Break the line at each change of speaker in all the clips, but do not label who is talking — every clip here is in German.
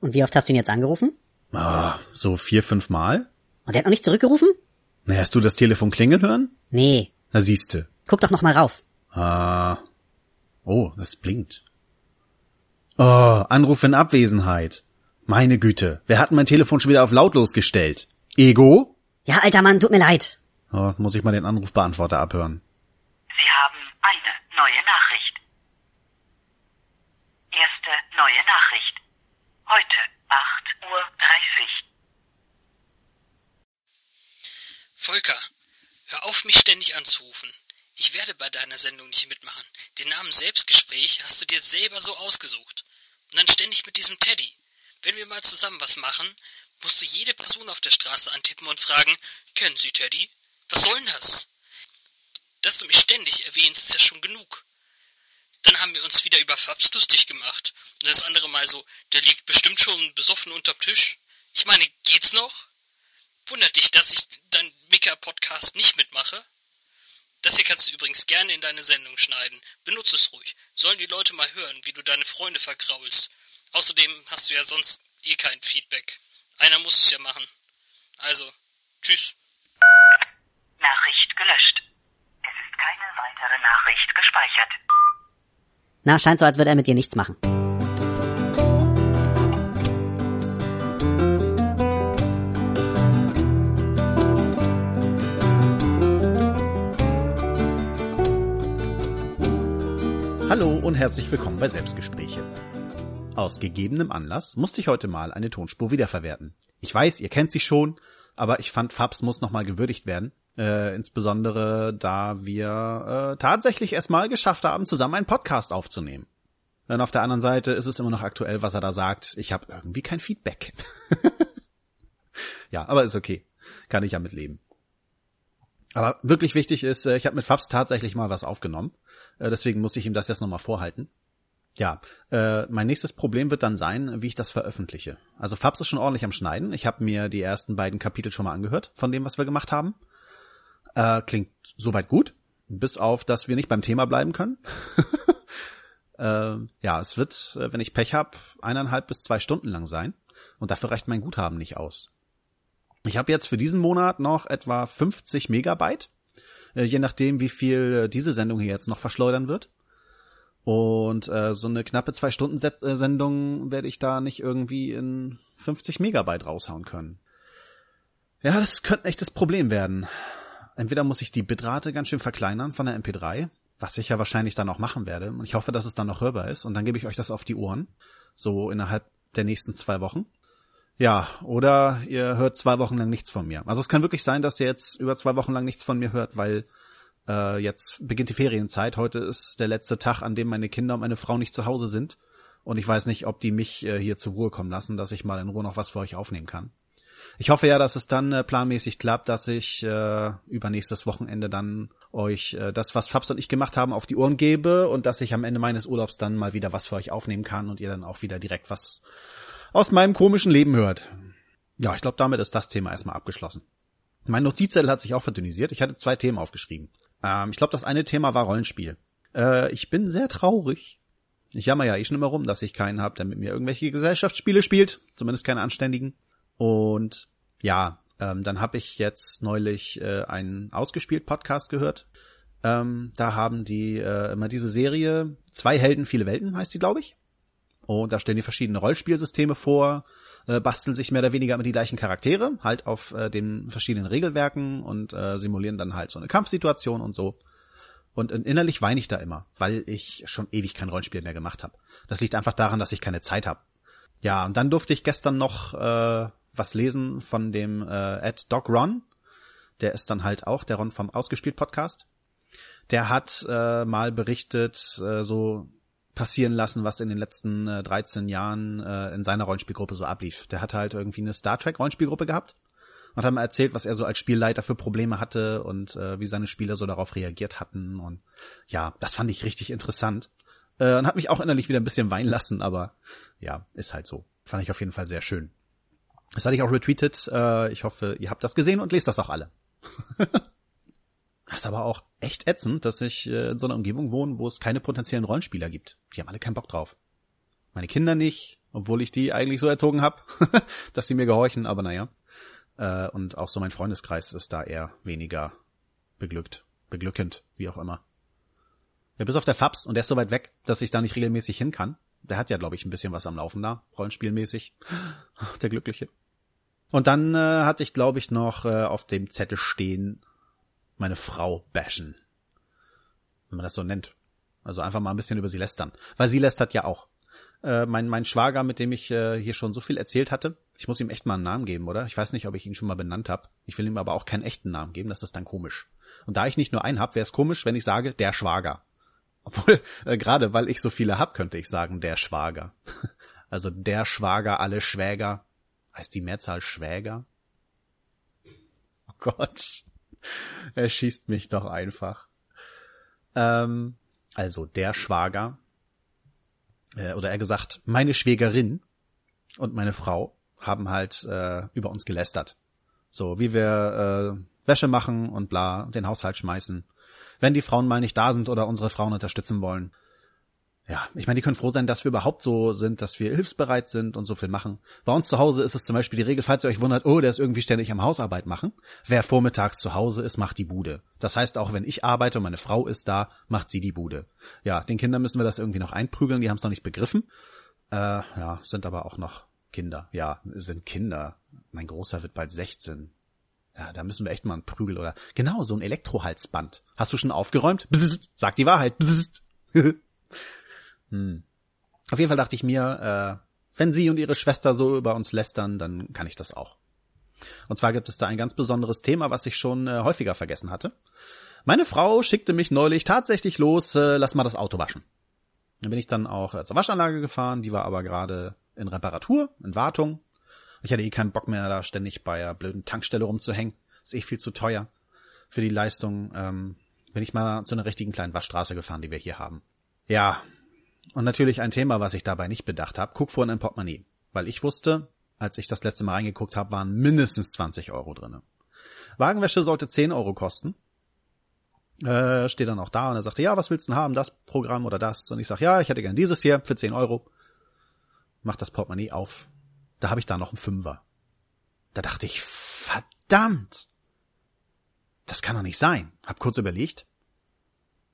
Und wie oft hast du ihn jetzt angerufen?
Ah, so vier, fünf Mal?
Und der hat noch nicht zurückgerufen?
Na, hast du das Telefon klingeln hören?
Nee.
Na, siehste.
Guck doch noch mal rauf.
Ah. Oh, das blinkt. Oh, Anruf in Abwesenheit. Meine Güte, wer hat mein Telefon schon wieder auf lautlos gestellt? Ego?
Ja, alter Mann, tut mir leid.
Oh, muss ich mal den Anrufbeantworter abhören.
Sie haben eine neue Nachricht. Erste neue Nachricht. Heute 8.30 Uhr.
Volker, hör auf, mich ständig anzurufen. Ich werde bei deiner Sendung nicht mitmachen. Den Namen Selbstgespräch hast du dir selber so ausgesucht. Und dann ständig mit diesem Teddy. Wenn wir mal zusammen was machen, musst du jede Person auf der Straße antippen und fragen, kennen Sie Teddy? Was soll denn das? Dass du mich ständig erwähnst, ist ja schon genug. Dann haben wir uns wieder über Fabs lustig gemacht. Und das andere Mal so, der liegt bestimmt schon besoffen unterm Tisch. Ich meine, geht's noch? Wundert dich, dass ich dein Mika-Podcast nicht mitmache? Das hier kannst du übrigens gerne in deine Sendung schneiden. Benutze es ruhig. Sollen die Leute mal hören, wie du deine Freunde vergraulst. Außerdem hast du ja sonst eh kein Feedback. Einer muss es ja machen. Also, tschüss.
Nachricht gelöscht. Es ist keine weitere Nachricht gespeichert.
Na, scheint so, als würde er mit dir nichts machen.
Und herzlich willkommen bei Selbstgespräche. Aus gegebenem Anlass musste ich heute mal eine Tonspur wiederverwerten. Ich weiß, ihr kennt sie schon, aber ich fand, Fabs muss nochmal gewürdigt werden. Äh, insbesondere da wir äh, tatsächlich erstmal geschafft haben, zusammen einen Podcast aufzunehmen. Und auf der anderen Seite ist es immer noch aktuell, was er da sagt. Ich habe irgendwie kein Feedback. ja, aber ist okay. Kann ich ja mit leben. Aber wirklich wichtig ist, äh, ich habe mit Fabs tatsächlich mal was aufgenommen. Äh, deswegen muss ich ihm das jetzt nochmal vorhalten. Ja, äh, mein nächstes Problem wird dann sein, wie ich das veröffentliche. Also Fabs ist schon ordentlich am Schneiden. Ich habe mir die ersten beiden Kapitel schon mal angehört von dem, was wir gemacht haben. Äh, klingt soweit gut, bis auf, dass wir nicht beim Thema bleiben können. äh, ja, es wird, äh, wenn ich Pech hab, eineinhalb bis zwei Stunden lang sein. Und dafür reicht mein Guthaben nicht aus. Ich habe jetzt für diesen Monat noch etwa 50 Megabyte, äh, je nachdem, wie viel äh, diese Sendung hier jetzt noch verschleudern wird. Und äh, so eine knappe zwei Stunden äh, Sendung werde ich da nicht irgendwie in 50 Megabyte raushauen können. Ja, das könnte ein echtes Problem werden. Entweder muss ich die Bitrate ganz schön verkleinern von der MP3, was ich ja wahrscheinlich dann auch machen werde. Und ich hoffe, dass es dann noch hörbar ist. Und dann gebe ich euch das auf die Ohren. So innerhalb der nächsten zwei Wochen. Ja, oder ihr hört zwei Wochen lang nichts von mir. Also es kann wirklich sein, dass ihr jetzt über zwei Wochen lang nichts von mir hört, weil äh, jetzt beginnt die Ferienzeit. Heute ist der letzte Tag, an dem meine Kinder und meine Frau nicht zu Hause sind. Und ich weiß nicht, ob die mich äh, hier zur Ruhe kommen lassen, dass ich mal in Ruhe noch was für euch aufnehmen kann. Ich hoffe ja, dass es dann äh, planmäßig klappt, dass ich äh, übernächstes Wochenende dann euch äh, das, was Fabs und ich gemacht haben, auf die Ohren gebe und dass ich am Ende meines Urlaubs dann mal wieder was für euch aufnehmen kann und ihr dann auch wieder direkt was aus meinem komischen Leben hört. Ja, ich glaube, damit ist das Thema erstmal abgeschlossen. Mein Notizzettel hat sich auch verdünnisiert. Ich hatte zwei Themen aufgeschrieben. Ähm, ich glaube, das eine Thema war Rollenspiel. Äh, ich bin sehr traurig. Ich jammer ja eh schon immer rum, dass ich keinen habe, der mit mir irgendwelche Gesellschaftsspiele spielt. Zumindest keine anständigen. Und ja, ähm, dann habe ich jetzt neulich äh, einen ausgespielt Podcast gehört. Ähm, da haben die äh, immer diese Serie Zwei Helden, viele Welten heißt die, glaube ich. Und da stellen die verschiedene Rollspielsysteme vor, äh, basteln sich mehr oder weniger immer die gleichen Charaktere, halt auf äh, den verschiedenen Regelwerken und äh, simulieren dann halt so eine Kampfsituation und so. Und innerlich weine ich da immer, weil ich schon ewig kein Rollenspiel mehr gemacht habe. Das liegt einfach daran, dass ich keine Zeit habe. Ja, und dann durfte ich gestern noch äh, was lesen von dem äh, Ed Doc Ron. Der ist dann halt auch der Ron vom Ausgespielt Podcast. Der hat äh, mal berichtet, äh, so passieren lassen, was in den letzten äh, 13 Jahren äh, in seiner Rollenspielgruppe so ablief. Der hatte halt irgendwie eine Star Trek Rollenspielgruppe gehabt und hat mal erzählt, was er so als Spielleiter für Probleme hatte und äh, wie seine Spieler so darauf reagiert hatten und ja, das fand ich richtig interessant äh, und hat mich auch innerlich wieder ein bisschen weinen lassen, aber ja, ist halt so. Fand ich auf jeden Fall sehr schön. Das hatte ich auch retweetet. Äh, ich hoffe, ihr habt das gesehen und lest das auch alle. Das ist aber auch echt ätzend, dass ich äh, in so einer Umgebung wohne, wo es keine potenziellen Rollenspieler gibt. Die haben alle keinen Bock drauf. Meine Kinder nicht, obwohl ich die eigentlich so erzogen habe, dass sie mir gehorchen, aber naja. Äh, und auch so mein Freundeskreis ist da eher weniger beglückt, beglückend, wie auch immer. Ja, bis auf der Fabs und der ist so weit weg, dass ich da nicht regelmäßig hin kann. Der hat ja, glaube ich, ein bisschen was am Laufen da, rollenspielmäßig. Der Glückliche. Und dann äh, hatte ich, glaube ich, noch äh, auf dem Zettel stehen, meine Frau bashen. Wenn man das so nennt. Also einfach mal ein bisschen über sie lästern. Weil sie lästert ja auch. Äh, mein, mein Schwager, mit dem ich äh, hier schon so viel erzählt hatte, ich muss ihm echt mal einen Namen geben, oder? Ich weiß nicht, ob ich ihn schon mal benannt habe. Ich will ihm aber auch keinen echten Namen geben, das ist dann komisch. Und da ich nicht nur einen hab, wäre es komisch, wenn ich sage, der Schwager. Obwohl, äh, gerade weil ich so viele hab, könnte ich sagen, der Schwager. Also der Schwager, alle Schwäger. Heißt die Mehrzahl Schwäger? Oh Gott. Er schießt mich doch einfach. Ähm, also der Schwager, äh, oder er gesagt, meine Schwägerin und meine Frau haben halt äh, über uns gelästert. So, wie wir äh, Wäsche machen und bla, den Haushalt schmeißen. Wenn die Frauen mal nicht da sind oder unsere Frauen unterstützen wollen. Ja, ich meine, die können froh sein, dass wir überhaupt so sind, dass wir hilfsbereit sind und so viel machen. Bei uns zu Hause ist es zum Beispiel die Regel, falls ihr euch wundert, oh, der ist irgendwie ständig am Hausarbeit machen. Wer vormittags zu Hause ist, macht die Bude. Das heißt, auch wenn ich arbeite und meine Frau ist da, macht sie die Bude. Ja, den Kindern müssen wir das irgendwie noch einprügeln, die haben es noch nicht begriffen. Äh, ja, sind aber auch noch Kinder. Ja, sind Kinder. Mein Großer wird bald 16. Ja, da müssen wir echt mal einen Prügel oder genau so ein Elektrohalsband. Hast du schon aufgeräumt? Bzzzt, sag die Wahrheit. Bzzzt. hm. Auf jeden Fall dachte ich mir, äh, wenn sie und ihre Schwester so über uns lästern, dann kann ich das auch. Und zwar gibt es da ein ganz besonderes Thema, was ich schon äh, häufiger vergessen hatte. Meine Frau schickte mich neulich tatsächlich los, äh, lass mal das Auto waschen. Dann bin ich dann auch äh, zur Waschanlage gefahren, die war aber gerade in Reparatur, in Wartung. Ich hatte eh keinen Bock mehr, da ständig bei der blöden Tankstelle rumzuhängen. Ist eh viel zu teuer für die Leistung. Ähm, bin ich mal zu einer richtigen kleinen Waschstraße gefahren, die wir hier haben. Ja, und natürlich ein Thema, was ich dabei nicht bedacht habe, in ein Portemonnaie. Weil ich wusste, als ich das letzte Mal reingeguckt habe, waren mindestens 20 Euro drinne. Wagenwäsche sollte 10 Euro kosten. Äh, steht dann auch da und er sagte, ja, was willst du denn haben, das Programm oder das? Und ich sag, ja, ich hätte gern dieses hier für 10 Euro. Mach das Portemonnaie auf. Da habe ich da noch einen Fünfer. Da dachte ich, verdammt! Das kann doch nicht sein. Hab kurz überlegt.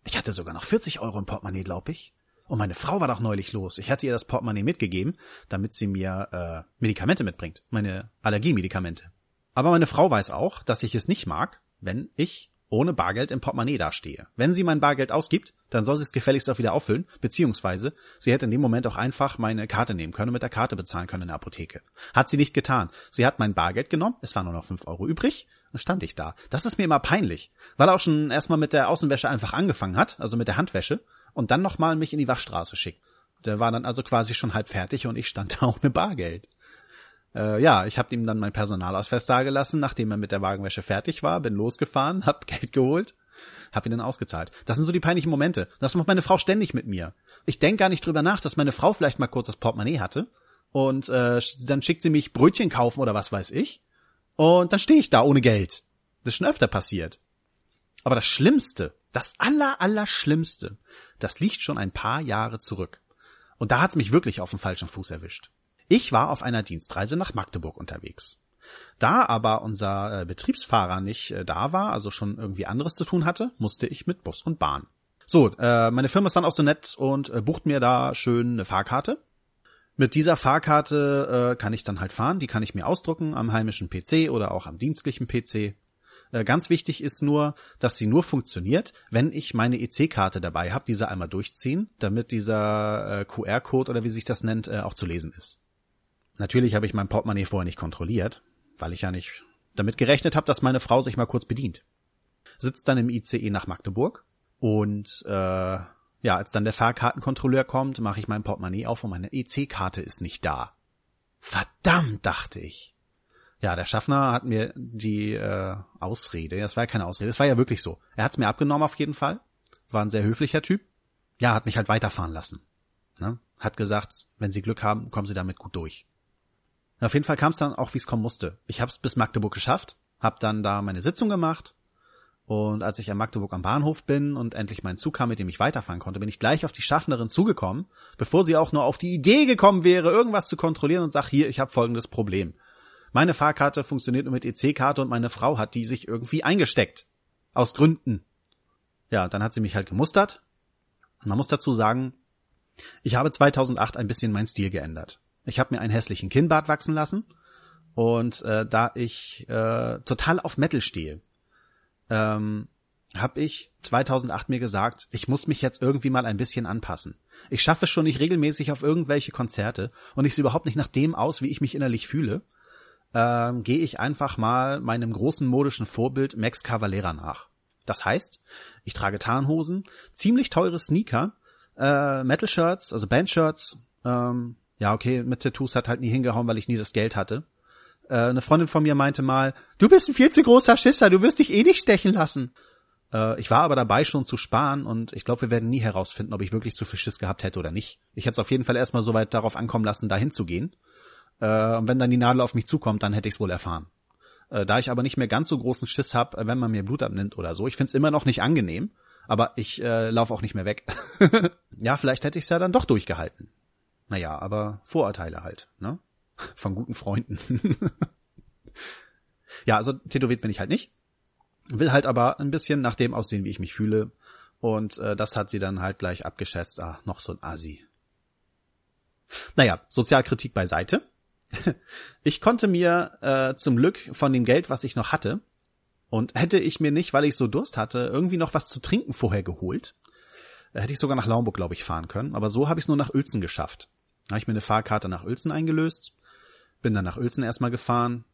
Ich hatte sogar noch 40 Euro im Portemonnaie, glaub ich. Und meine Frau war doch neulich los. Ich hatte ihr das Portemonnaie mitgegeben, damit sie mir äh, Medikamente mitbringt. Meine Allergiemedikamente. Aber meine Frau weiß auch, dass ich es nicht mag, wenn ich ohne Bargeld im Portemonnaie dastehe. Wenn sie mein Bargeld ausgibt, dann soll sie es gefälligst auch wieder auffüllen, beziehungsweise sie hätte in dem Moment auch einfach meine Karte nehmen können und mit der Karte bezahlen können in der Apotheke. Hat sie nicht getan. Sie hat mein Bargeld genommen, es waren nur noch fünf Euro übrig, dann stand ich da. Das ist mir immer peinlich, weil er auch schon erstmal mit der Außenwäsche einfach angefangen hat, also mit der Handwäsche, und dann nochmal mich in die Waschstraße schickt. Der war dann also quasi schon halb fertig und ich stand da ohne Bargeld. Äh, ja, ich habe ihm dann mein Personalausweis dagelassen, nachdem er mit der Wagenwäsche fertig war, bin losgefahren, hab Geld geholt, hab ihn dann ausgezahlt. Das sind so die peinlichen Momente. Das macht meine Frau ständig mit mir. Ich denk gar nicht drüber nach, dass meine Frau vielleicht mal kurz das Portemonnaie hatte und äh, dann schickt sie mich Brötchen kaufen oder was weiß ich und dann stehe ich da ohne Geld. Das ist schon öfter passiert. Aber das Schlimmste, das aller, aller Schlimmste, das liegt schon ein paar Jahre zurück. Und da hat's mich wirklich auf dem falschen Fuß erwischt. Ich war auf einer Dienstreise nach Magdeburg unterwegs. Da aber unser äh, Betriebsfahrer nicht äh, da war, also schon irgendwie anderes zu tun hatte, musste ich mit Bus und Bahn. So, äh, meine Firma ist dann auch so nett und äh, bucht mir da schön eine Fahrkarte. Mit dieser Fahrkarte kann ich dann halt fahren, die kann ich mir ausdrucken am heimischen PC oder auch am dienstlichen PC. Äh, ganz wichtig ist nur, dass sie nur funktioniert, wenn ich meine EC-Karte dabei habe, diese einmal durchziehen, damit dieser äh, QR-Code oder wie sich das nennt, äh, auch zu lesen ist. Natürlich habe ich mein Portemonnaie vorher nicht kontrolliert, weil ich ja nicht damit gerechnet habe, dass meine Frau sich mal kurz bedient. Sitzt dann im ICE nach Magdeburg und äh, ja, als dann der Fahrkartenkontrolleur kommt, mache ich mein Portemonnaie auf und meine EC-Karte ist nicht da. Verdammt, dachte ich. Ja, der Schaffner hat mir die äh, Ausrede, das war ja keine Ausrede, es war ja wirklich so. Er hat's mir abgenommen auf jeden Fall, war ein sehr höflicher Typ. Ja, hat mich halt weiterfahren lassen. Ne? Hat gesagt, wenn Sie Glück haben, kommen Sie damit gut durch. Auf jeden Fall kam es dann auch, wie es kommen musste. Ich habe es bis Magdeburg geschafft, habe dann da meine Sitzung gemacht Und als ich am Magdeburg am Bahnhof bin und endlich mein Zug kam, mit dem ich weiterfahren konnte, bin ich gleich auf die Schaffnerin zugekommen, bevor sie auch nur auf die Idee gekommen wäre, irgendwas zu kontrollieren und sag, hier, ich habe folgendes Problem. Meine Fahrkarte funktioniert nur mit EC-Karte und meine Frau hat die sich irgendwie eingesteckt. Aus Gründen. Ja, dann hat sie mich halt gemustert. Man muss dazu sagen, ich habe 2008 ein bisschen meinen Stil geändert. Ich habe mir einen hässlichen Kinnbart wachsen lassen und äh, da ich äh, total auf Metal stehe, ähm, habe ich 2008 mir gesagt, ich muss mich jetzt irgendwie mal ein bisschen anpassen. Ich schaffe es schon nicht regelmäßig auf irgendwelche Konzerte und ich sehe überhaupt nicht nach dem aus, wie ich mich innerlich fühle. Ähm, Gehe ich einfach mal meinem großen modischen Vorbild Max Cavalera nach. Das heißt, ich trage Tarnhosen, ziemlich teure Sneaker, äh, Metal-Shirts, also Band-Shirts. Ähm, ja, okay, mit Tattoos hat halt nie hingehauen, weil ich nie das Geld hatte. Äh, eine Freundin von mir meinte mal, du bist ein viel zu großer Schisser, du wirst dich eh nicht stechen lassen. Äh, ich war aber dabei schon zu sparen und ich glaube, wir werden nie herausfinden, ob ich wirklich zu viel Schiss gehabt hätte oder nicht. Ich hätte es auf jeden Fall erstmal so weit darauf ankommen lassen, dahin zu gehen. Äh, und wenn dann die Nadel auf mich zukommt, dann hätte ich es wohl erfahren. Äh, da ich aber nicht mehr ganz so großen Schiss habe, wenn man mir Blut abnimmt oder so, ich find's immer noch nicht angenehm, aber ich äh, laufe auch nicht mehr weg. ja, vielleicht hätte ich's ja dann doch durchgehalten. Naja, aber Vorurteile halt, ne? Von guten Freunden. ja, also tätowiert bin ich halt nicht. Will halt aber ein bisschen nach dem aussehen, wie ich mich fühle. Und äh, das hat sie dann halt gleich abgeschätzt. Ah, noch so ein Asi. Naja, Sozialkritik beiseite. Ich konnte mir äh, zum Glück von dem Geld, was ich noch hatte, und hätte ich mir nicht, weil ich so Durst hatte, irgendwie noch was zu trinken vorher geholt, hätte ich sogar nach Laumburg, glaube ich, fahren können. Aber so habe ich es nur nach Uelzen geschafft. Da habe ich mir eine Fahrkarte nach Uelzen eingelöst, bin dann nach Uelzen erstmal gefahren,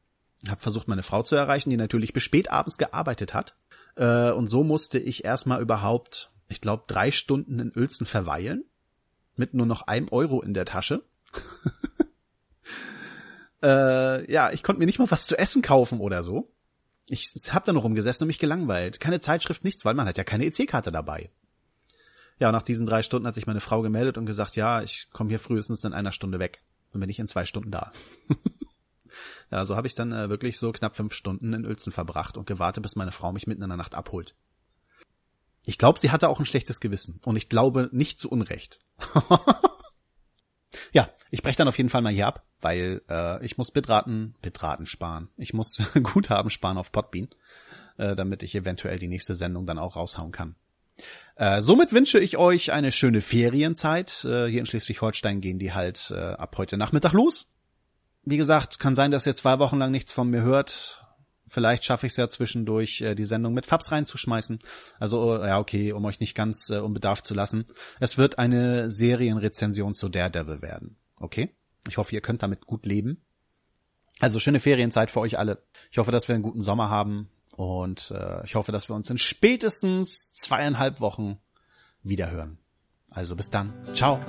habe versucht, meine Frau zu erreichen, die natürlich bis spät abends gearbeitet hat. Äh, und so musste ich erstmal überhaupt, ich glaube, drei Stunden in Uelzen verweilen, mit nur noch einem Euro in der Tasche. äh, ja, ich konnte mir nicht mal was zu essen kaufen oder so. Ich habe da noch rumgesessen und mich gelangweilt. Keine Zeitschrift, nichts, weil man hat ja keine EC-Karte dabei. Ja, nach diesen drei Stunden hat sich meine Frau gemeldet und gesagt, ja, ich komme hier frühestens in einer Stunde weg. Dann bin ich in zwei Stunden da. ja, so habe ich dann äh, wirklich so knapp fünf Stunden in Uelzen verbracht und gewartet, bis meine Frau mich mitten in der Nacht abholt. Ich glaube, sie hatte auch ein schlechtes Gewissen und ich glaube nicht zu Unrecht. ich breche dann auf jeden Fall mal hier ab, weil äh, ich muss Bitraten, Bitraten sparen. Ich muss Guthaben sparen auf Podbean, äh, damit ich eventuell die nächste Sendung dann auch raushauen kann. Äh, somit wünsche ich euch eine schöne Ferienzeit. Äh, hier in Schleswig-Holstein gehen die halt äh, ab heute Nachmittag los. Wie gesagt, kann sein, dass ihr zwei Wochen lang nichts von mir hört. Vielleicht schaffe ich es ja zwischendurch, äh, die Sendung mit Fabs reinzuschmeißen. Also, ja, okay, um euch nicht ganz äh, unbedarft zu lassen. Es wird eine Serienrezension zu Daredevil werden. Okay? Ich hoffe, ihr könnt damit gut leben. Also schöne Ferienzeit für euch alle. Ich hoffe, dass wir einen guten Sommer haben. Und äh, ich hoffe, dass wir uns in spätestens zweieinhalb Wochen wiederhören. Also bis dann. Ciao.